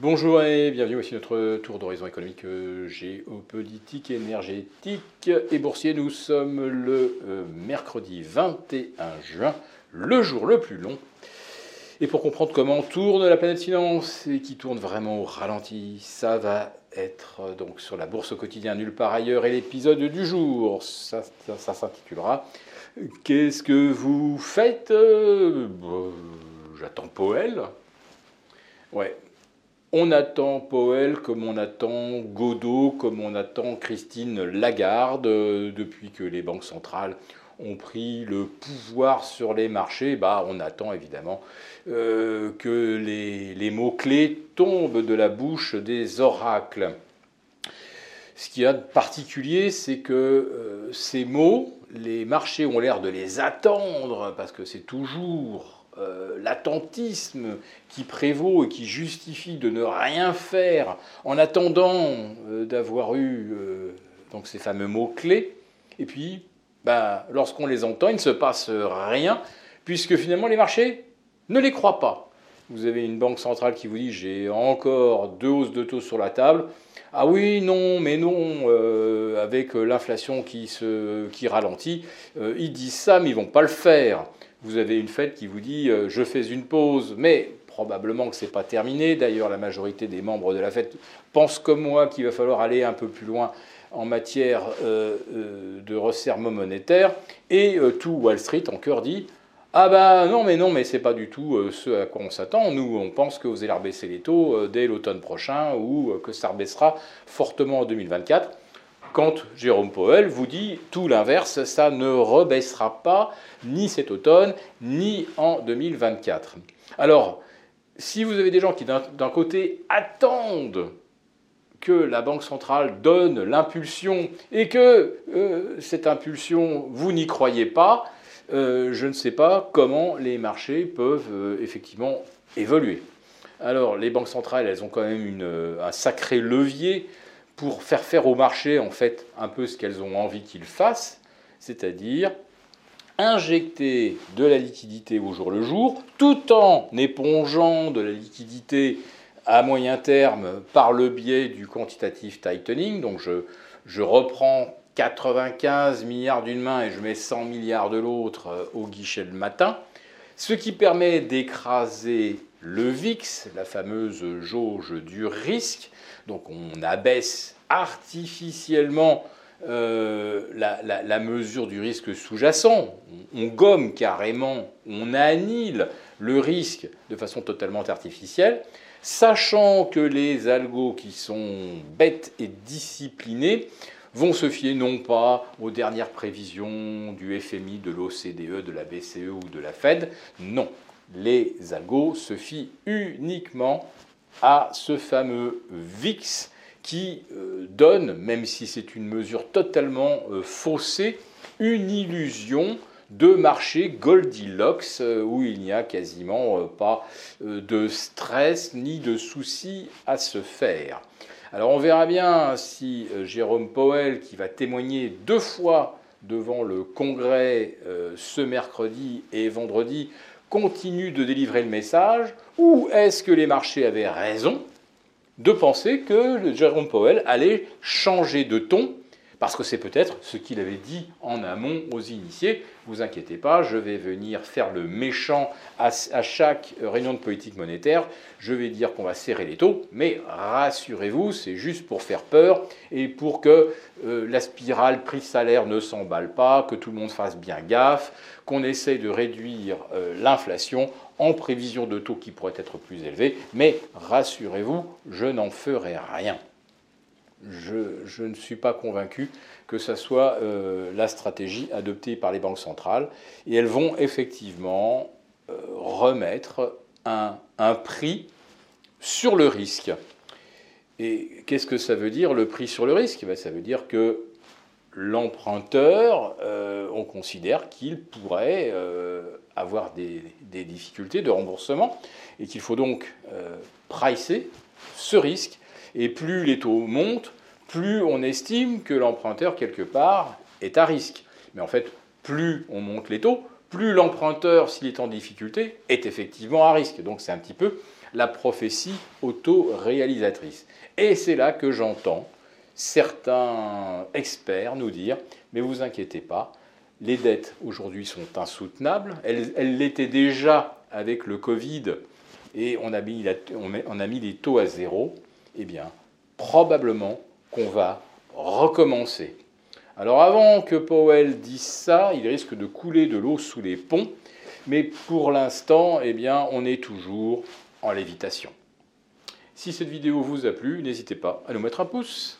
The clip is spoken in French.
Bonjour et bienvenue aussi notre tour d'horizon économique, euh, géopolitique, énergétique et boursier. Nous sommes le euh, mercredi 21 juin, le jour le plus long. Et pour comprendre comment tourne la planète finance et qui tourne vraiment au ralenti, ça va être euh, donc sur la bourse au quotidien nulle part ailleurs et l'épisode du jour. Ça, s'intitulera Qu'est-ce que vous faites? J'attends Poël. Ouais, on attend Powell comme on attend Godot, comme on attend Christine Lagarde, euh, depuis que les banques centrales ont pris le pouvoir sur les marchés, bah, on attend évidemment euh, que les, mots-clés tombent de la bouche des oracles. Ce qui a de particulier, c'est que euh, ces mots, les marchés ont l'air de les attendre, parce que c'est toujours euh, l'attentisme qui prévaut et qui justifie de ne rien faire en attendant euh, d'avoir eu euh, donc ces fameux mots-clés. Et puis, bah, lorsqu'on les entend, il ne se passe rien, puisque finalement les marchés ne les croient pas. Vous avez une banque centrale qui vous dit j'ai encore deux hausses de taux sur la table. Ah oui, non, mais non, avec l'inflation qui, qui ralentit, ils disent ça, mais ils ne vont pas le faire vous avez une fête qui vous dit euh, je fais une pause, mais probablement que ce n'est pas terminé. D'ailleurs, la majorité des membres de la fête pensent comme moi qu'il va falloir aller un peu plus loin en matière euh, euh, de resserrement monétaire. Et tout Wall Street en cœur dit ah ben non, mais non, mais c'est pas du tout ce à quoi on s'attend. Nous, on pense que vous allez rebaisser les taux dès l'automne prochain ou que ça rebaissera fortement en 2024 quand Jérôme Powell vous dit tout l'inverse, ça ne rebaissera pas ni cet automne, ni en 2024. Alors, si vous avez des gens qui d'un côté attendent que la Banque centrale donne l'impulsion et que euh, cette impulsion, vous n'y croyez pas, euh, je ne sais pas comment les marchés peuvent euh, effectivement évoluer. Alors, les banques centrales, elles ont quand même un sacré levier pour faire faire au marché en fait un peu ce qu'elles ont envie qu'il fasse, c'est-à-dire injecter de la liquidité au jour le jour, tout en épongeant de la liquidité à moyen terme par le biais du quantitative tightening. Donc je, je reprends 95 milliards d'une main et je mets 100 milliards de l'autre euh, au guichet le matin, ce qui permet d'écraser le VIX, la fameuse jauge du risque, donc on abaisse artificiellement euh, la, mesure du risque sous-jacent, on, gomme carrément, on annule le risque de façon totalement artificielle, sachant que les algos qui sont bêtes et disciplinés vont se fier non pas aux dernières prévisions du FMI, de l'OCDE, de la BCE ou de la Fed, non, les algos se fient uniquement à ce fameux VIX qui euh, donne, même si c'est une mesure totalement euh, faussée, une illusion de marché Goldilocks euh, où il n'y a quasiment pas de stress ni de soucis à se faire. Alors on verra bien si Jérôme Powell, qui va témoigner deux fois devant le Congrès ce mercredi et vendredi, continue de délivrer le message, ou est-ce que les marchés avaient raison de penser que Jérôme Powell allait changer de ton parce que c'est peut-être ce qu'il avait dit en amont aux initiés. Vous inquiétez pas, je vais venir faire le méchant à, chaque réunion de politique monétaire. Je vais dire qu'on va serrer les taux, mais rassurez-vous, c'est juste pour faire peur et pour que euh, la spirale prix-salaire ne s'emballe pas, que tout le monde fasse bien gaffe, qu'on essaye de réduire euh, l'inflation en prévision de taux qui pourraient être plus élevés. Mais rassurez-vous, je n'en ferai rien je, ne suis pas convaincu que ce soit euh, la stratégie adoptée par les banques centrales. Et elles vont effectivement euh, remettre un, prix sur le risque. Et qu'est-ce que ça veut dire, le prix sur le risque? Ben, Ça veut dire que l'emprunteur, euh, on considère qu'il pourrait avoir des, difficultés de remboursement et qu'il faut donc pricer ce risque et plus les taux montent, plus on estime que l'emprunteur, quelque part, est à risque. Mais en fait, plus on monte les taux, plus l'emprunteur, s'il est en difficulté, est effectivement à risque. Donc c'est un petit peu la prophétie auto-réalisatrice. Et c'est là que j'entends certains experts nous dire, mais vous inquiétez pas, les dettes aujourd'hui sont insoutenables, elles l'étaient déjà avec le Covid et on a, mis on a mis les taux à zéro, eh bien, probablement qu'on va recommencer. Alors avant que Powell dise ça, il risque de couler de l'eau sous les ponts, mais pour l'instant, eh bien, on est toujours en lévitation. Si cette vidéo vous a plu, n'hésitez pas à nous mettre un pouce.